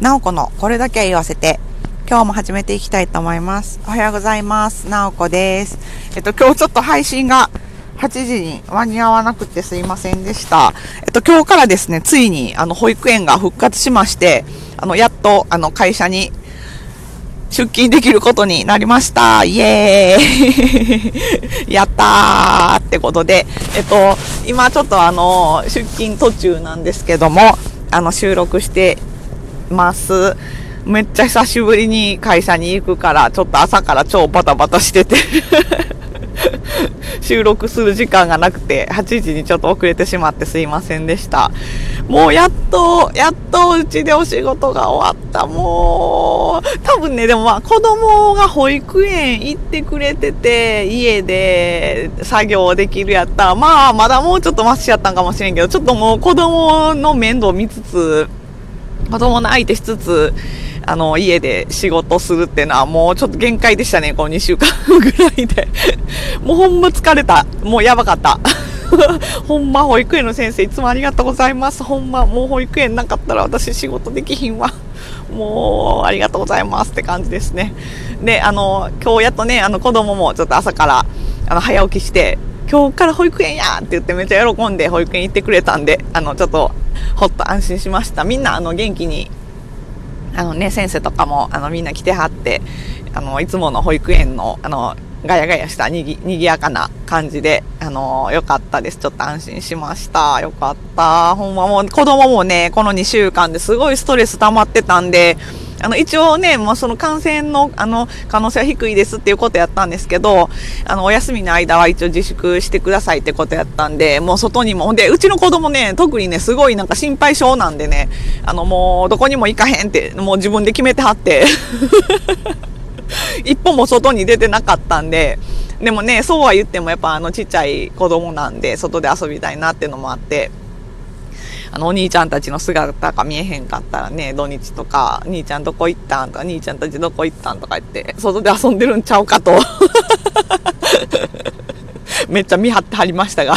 なおこのこれだけ言わせて、今日も始めていきたいと思います。おはようございます。なおこです。えっと、今日ちょっと配信が8時に間に合わなくてすいませんでした。えっと、今日からですね、ついに、あの、保育園が復活しまして、あの、やっと、あの、会社に出勤できることになりました。イエーイ やったーってことで、えっと、今ちょっとあの、出勤途中なんですけども、あの、収録してます。めっちゃ久しぶりに会社に行くから、ちょっと朝から超バタバタしてて 収録する時間がなくて、8時にちょっと遅れてしまってすいませんでした。もうやっと、やっとうちでお仕事が終わった。もう、多分ね、でもまあ子供が保育園行ってくれてて、家で作業できるやったら、まあまだもうちょっとマシやったんかもしれんけど、ちょっともう子供の面倒見つつ、子供の相手しつつ、あの、家で仕事するっていうのはもうちょっと限界でしたね、この2週間ぐらいで。もうほんま疲れた。もうやばかった。ほんま保育園の先生いつもありがとうございます。ほんまもう保育園なかったら私仕事できひんわ。もうありがとうございますって感じですね。で、あの、今日やっとね、あの子供もちょっと朝からあの早起きして、今日から保育園やって言ってめっちゃ喜んで保育園行ってくれたんで、あの、ちょっとほっと安心しました。みんなあの元気にあのね、先生とかも、あの、みんな来てはって、あの、いつもの保育園の、あの、ガヤガヤしたにぎ、にぎやかな感じで、あのよかったです。ちょっと安心しました。よかった。ほんまもう、子供もね、この2週間ですごいストレス溜まってたんで、あの、一応ね、もうその感染の、あの、可能性は低いですっていうことやったんですけど、あの、お休みの間は一応自粛してくださいってことやったんで、もう外にも、ほんで、うちの子供ね、特にね、すごいなんか心配性なんでね、あの、もう、どこにも行かへんって、もう自分で決めてはって、一歩も外に出てなかったんで、でもね、そうは言ってもやっぱあのちっちゃい子供なんで、外で遊びたいなっていうのもあって、あの、お兄ちゃんたちの姿が見えへんかったらね、土日とか、兄ちゃんどこ行ったんとか、兄ちゃんたちどこ行ったんとか言って、外で遊んでるんちゃうかと。めっちゃ見張ってはりましたが。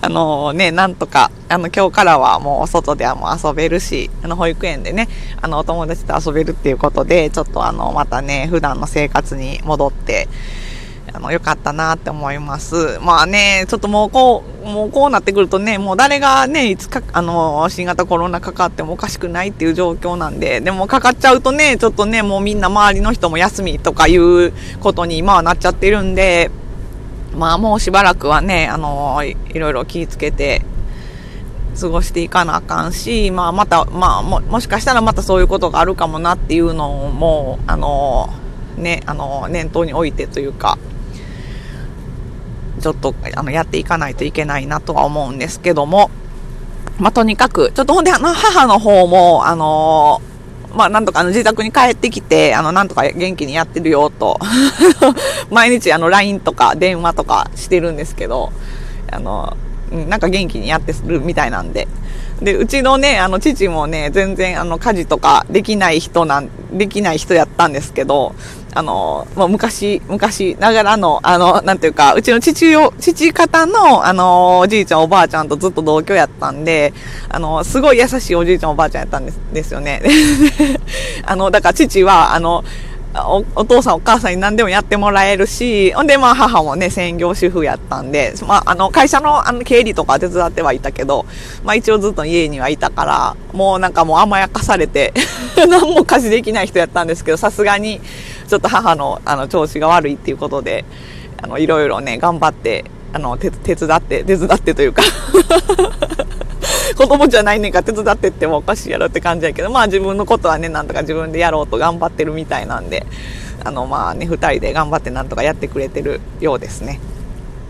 あのね、なんとか、あの、今日からはもう外ではもう遊べるし、あの、保育園でね、あの、お友達と遊べるっていうことで、ちょっとあの、またね、普段の生活に戻って、あの、良かったなって思います。まあね、ちょっともうこう、もうこうなってくるとね、もう誰がね、いつか、あの、新型コロナかかってもおかしくないっていう状況なんで、でもかかっちゃうとね、ちょっとね、もうみんな周りの人も休みとかいうことに今はなっちゃってるんで、まあもうしばらくはね、あの、いろいろ気をつけて、過ごしていかなあかんし、まあまた、まあも、もしかしたらまたそういうことがあるかもなっていうのも、あの、ね、あの、念頭に置いてというか、ちょっとあのやっていかないといけないなとは思うんですけども、まあ、とにかく、ちょっとほんで、あの、母の方も、あのー、まあ、なんとかあの自宅に帰ってきて、あの、なんとか元気にやってるよと、毎日あの、LINE とか電話とかしてるんですけど、あの、なんか元気にやってるみたいなんで。で、うちのね、あの、父もね、全然あの、家事とかできない人なん、できない人やったんですけど、あの、もう昔、昔ながらの、あの、なんていうか、うちの父を、父方の、あの、おじいちゃんおばあちゃんとずっと同居やったんで、あの、すごい優しいおじいちゃんおばあちゃんやったんです、ですよね。あの、だから父は、あの、おお父さんお母さんに何でもやってもらえるし、ほんでまあ母もね、専業主婦やったんで、まああの会社のあの経理とか手伝ってはいたけど、まあ一応ずっと家にはいたから、もうなんかもう甘やかされて 何も家事できない人やったんですけど、さすがにちょっと母のあの調子が悪いっていうことで、あのいろいろね、頑張って、あの手手伝って、手伝ってというか 子供じゃないねんか手伝ってってもおかしいやろって感じやけど、まあ自分のことはね、なんとか自分でやろうと頑張ってるみたいなんで、あのまあね、二人で頑張ってなんとかやってくれてるようですね。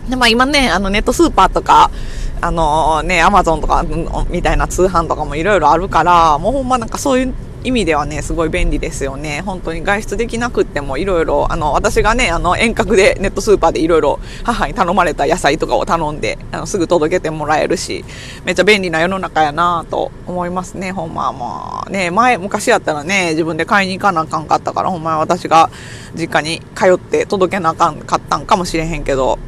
で、まあ今ね、あのネットスーパーとか、あのね、アマゾンとかみたいな通販とかもいろいろあるから、もうほんまなんかそういう意味ではね、すごい便利ですよね。本当に外出できなくってもいろいろ、あの、私がね、あの、遠隔でネットスーパーでいろいろ母に頼まれた野菜とかを頼んで、あの、すぐ届けてもらえるし、めっちゃ便利な世の中やなと思いますね、ほんままあね、前、昔やったらね、自分で買いに行かなあかんかったから、ほんま私が実家に通って届けなあかんかったんかもしれへんけど、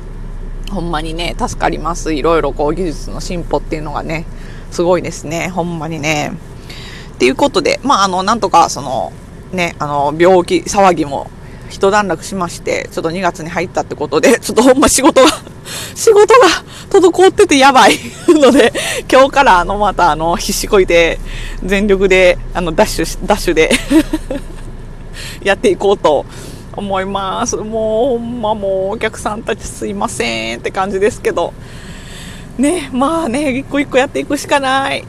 ほんまにね、助かります。いろいろこう技術の進歩っていうのがね、すごいですね。ほんまにね。っていうことで、まあ、あの、なんとか、その、ね、あの、病気、騒ぎも一段落しまして、ちょっと2月に入ったってことで、ちょっとほんま仕事が 仕事が滞っててやばい ので、今日からあの、またあの、必死こいて、全力で、あの、ダッシュ、ダッシュでやっていこうと思います。もう、ほんまもう、お客さんたちすいませんって感じですけど、ね、まあね、一個一個やっていくしかない。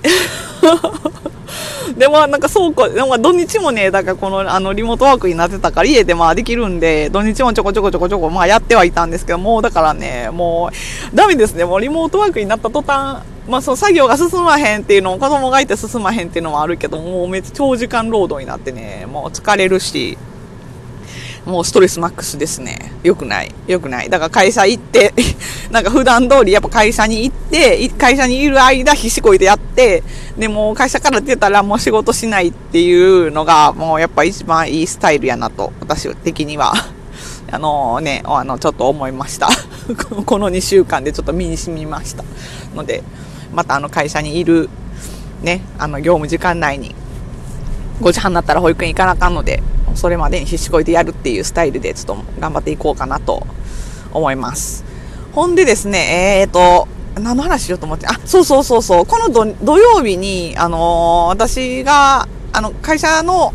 でもなんか倉庫、でも土日もね、だからこのあのリモートワークになってたから家でまあできるんで、土日もちょこちょこちょこちょこまあやってはいたんですけど、もうだからね、もうダメですね、もうリモートワークになった途端、まあその作業が進まへんっていうのも子供がいて進まへんっていうのもあるけど、もうめっちゃ長時間労働になってね、もう疲れるし、もうストレスマックスですね。よくない。よくない。だから会社行って なんか普段通りやっぱ会社に行って、会社にいる間必死こいでやって、でも会社から出たらもう仕事しないっていうのがもうやっぱ一番いいスタイルやなと、私的には。あのね、あの、ちょっと思いました。この2週間でちょっと身に染みました。ので、またあの会社にいる、ね、あの業務時間内に5時半になったら保育園行かなあかんので、それまでに必死こいてやるっていうスタイルでちょっと頑張っていこうかなと思います。ほんでですね、えっ、ー、と、何の話しようと思って、あ、そうそうそうそう、この土曜日に、あのー、私が、あの、会社の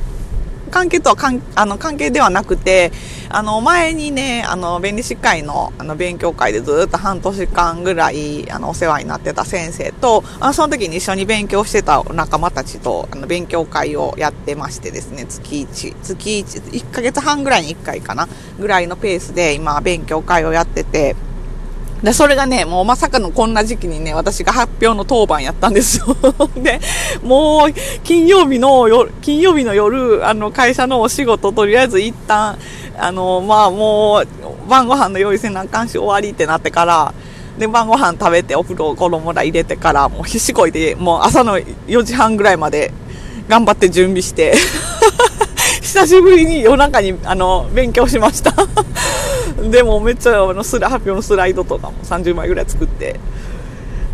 関係とは関あの関係ではなくて、あの前にね、あの弁理士会のあの勉強会でずっと半年間ぐらいあのお世話になってた先生と、あその時に一緒に勉強してた仲間たちとあの勉強会をやってましてですね、月1、月1、1ヶ月半ぐらいに1回かな、ぐらいのペースで今勉強会をやってて、で、それがね、もうまさかのこんな時期にね、私が発表の当番やったんですよ。で、もう、金曜日の夜、金曜日の夜、あの、会社のお仕事、とりあえず一旦、あの、まあもう、晩ご飯の用意せなあかんし終わりってなってから、で、晩ご飯食べてお風呂子供ら入れてから、もう必死こいで、もう朝の4時半ぐらいまで頑張って準備して 久しぶりに夜中に、あの、勉強しましたでもめっちゃあのスラ発表のスライドとかも30枚ぐらい作って。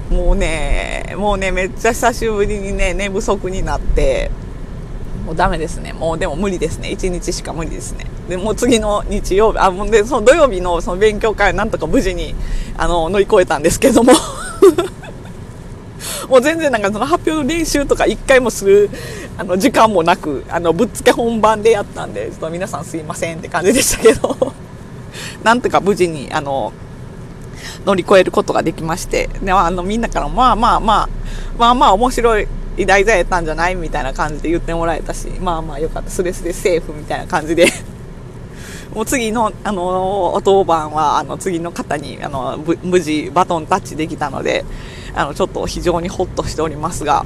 もうねもうねめっちゃ久しぶりにね寝不足になって。もうダメですね。もうでも無理ですね。1日しか無理ですね。でもう次の日曜日あもうでその土曜日のその勉強会なんとか無事にあの乗り越えたんですけども。もう全然なんかその発表の練習とか1回もするあの時間もなくあのぶっつけ本番でやったんでちょっと皆さんすいませんって感じでしたけど。なんとか無事に、あの、乗り越えることができまして、で、あの、みんなからまあまあまあ、まあまあ面白い題材やったんじゃないみたいな感じで言ってもらえたし、まあまあよかった、スレスレセーフみたいな感じで。もう次の、あの、お当番は、あの、次の方に、あの、無事バトンタッチできたので、あの、ちょっと非常にホッとしておりますが、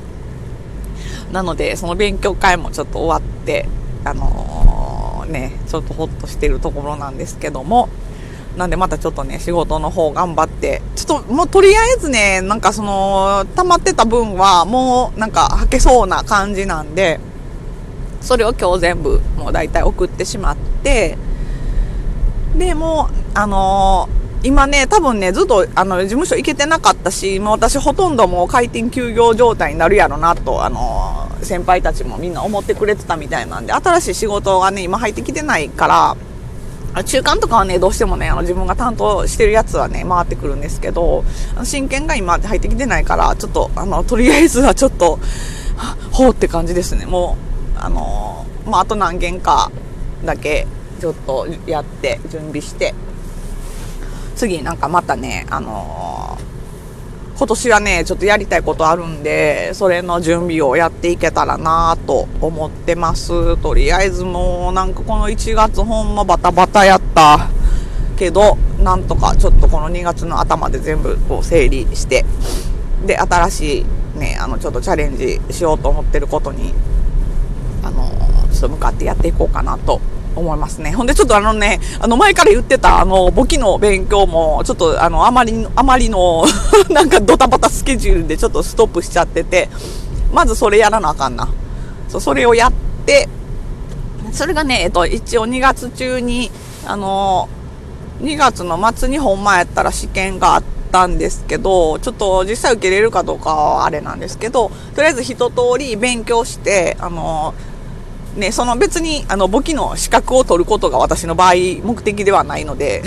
なので、その勉強会もちょっと終わって、あのね、ちょっとほっとしてるところなんですけども、なんでまたちょっとね、仕事の方頑張って、ちょっともうとりあえずね、なんかその、溜まってた分はもうなんか吐けそうな感じなんで、それを今日全部もう大体送ってしまって、で、もう、あのー今ね、多分ね、ずっとあの事務所行けてなかったし、もう私ほとんどもう開店休業状態になるやろなと、あの先輩たちもみんな思ってくれてたみたいなんで、新しい仕事がね、今入ってきてないから、中間とかはね、どうしてもね、あの自分が担当してるやつはね、回ってくるんですけど、真剣が今入ってきてないから、ちょっと、あの、とりあえずはちょっと、ほうって感じですね。もう、あのまあ、あと何件かだけ、ちょっとやって、準備して、次なんかまたね、あのー、今年はね、ちょっとやりたいことあるんで、それの準備をやっていけたらなと思ってます。とりあえずもうなんかこの1月ほんまバタバタやったけど、なんとかちょっとこの2月の頭で全部こう整理して、で、新しいね、あの、ちょっとチャレンジしようと思ってることに、あのー、ちょっと向かってやっていこうかなと思いますね。ほんでちょっとあのね、あの前から言ってたあの簿記の勉強もちょっとあのあまり、あまりの なんかドタバタスケジュールでちょっとストップしちゃってて、まずそれやらなあかんな。そう、それをやって、それがね、えっと、一応2月中に、あの、2月の末に本前やったら試験があったんですけど、ちょっと実際受けれるかどうかはあれなんですけど、とりあえず一通り勉強して、あの、ね、その別にあの簿記の資格を取ることが私の場合目的ではないので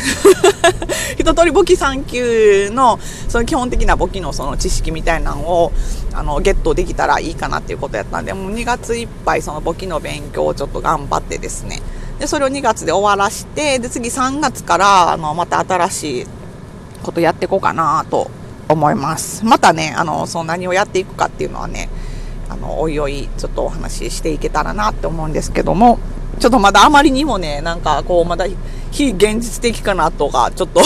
一通り簿記3級のその基本的な簿記のその知識みたいなのをあのゲットできたらいいかなっていうことやったんでもう2月いっぱいその簿記の勉強をちょっと頑張ってですね。でそれを2月で終わらしてで次3月からあのまた新しいことやっていこうかなと思います。またねあのその何をやっていくかっていうのはねあの、おいおい、ちょっとお話ししていけたらなって思うんですけども、ちょっとまだあまりにもね、なんかこう、まだ非現実的かなとか、ちょっと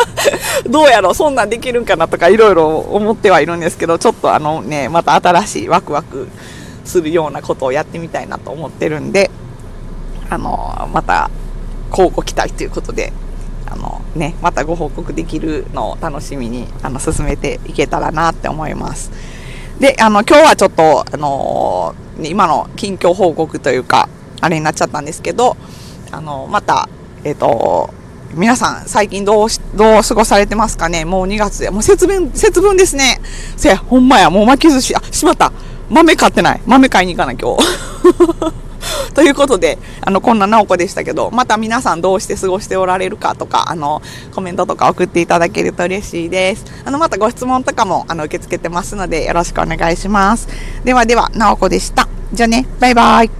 どうやろう、そんなんできるんかなとか、いろいろ思ってはいるんですけど、ちょっとあのね、また新しいワクワクするようなことをやってみたいなと思ってるんで、あの、また、交互期待ということで、あのね、またご報告できるのを楽しみに、あの、進めていけたらなって思います。で、あの、今日はちょっと、あのー、今の近況報告というか、あれになっちゃったんですけど、あの、また、えっ、ー、と、皆さん、最近どうし、どう過ごされてますかね？もう2月で。もう節分、節分ですね。せや、ほんまや、もう巻き寿司、あ、しまった。豆買ってない。豆買いに行かな、今日。ということで、あの、こんな直子でしたけど、また皆さんどうして過ごしておられるかとか、あの、コメントとか送っていただけると嬉しいです。あの、またご質問とかも、あの、受け付けてますので、よろしくお願いします。ではでは、直子でした。じゃあね、バイバイ。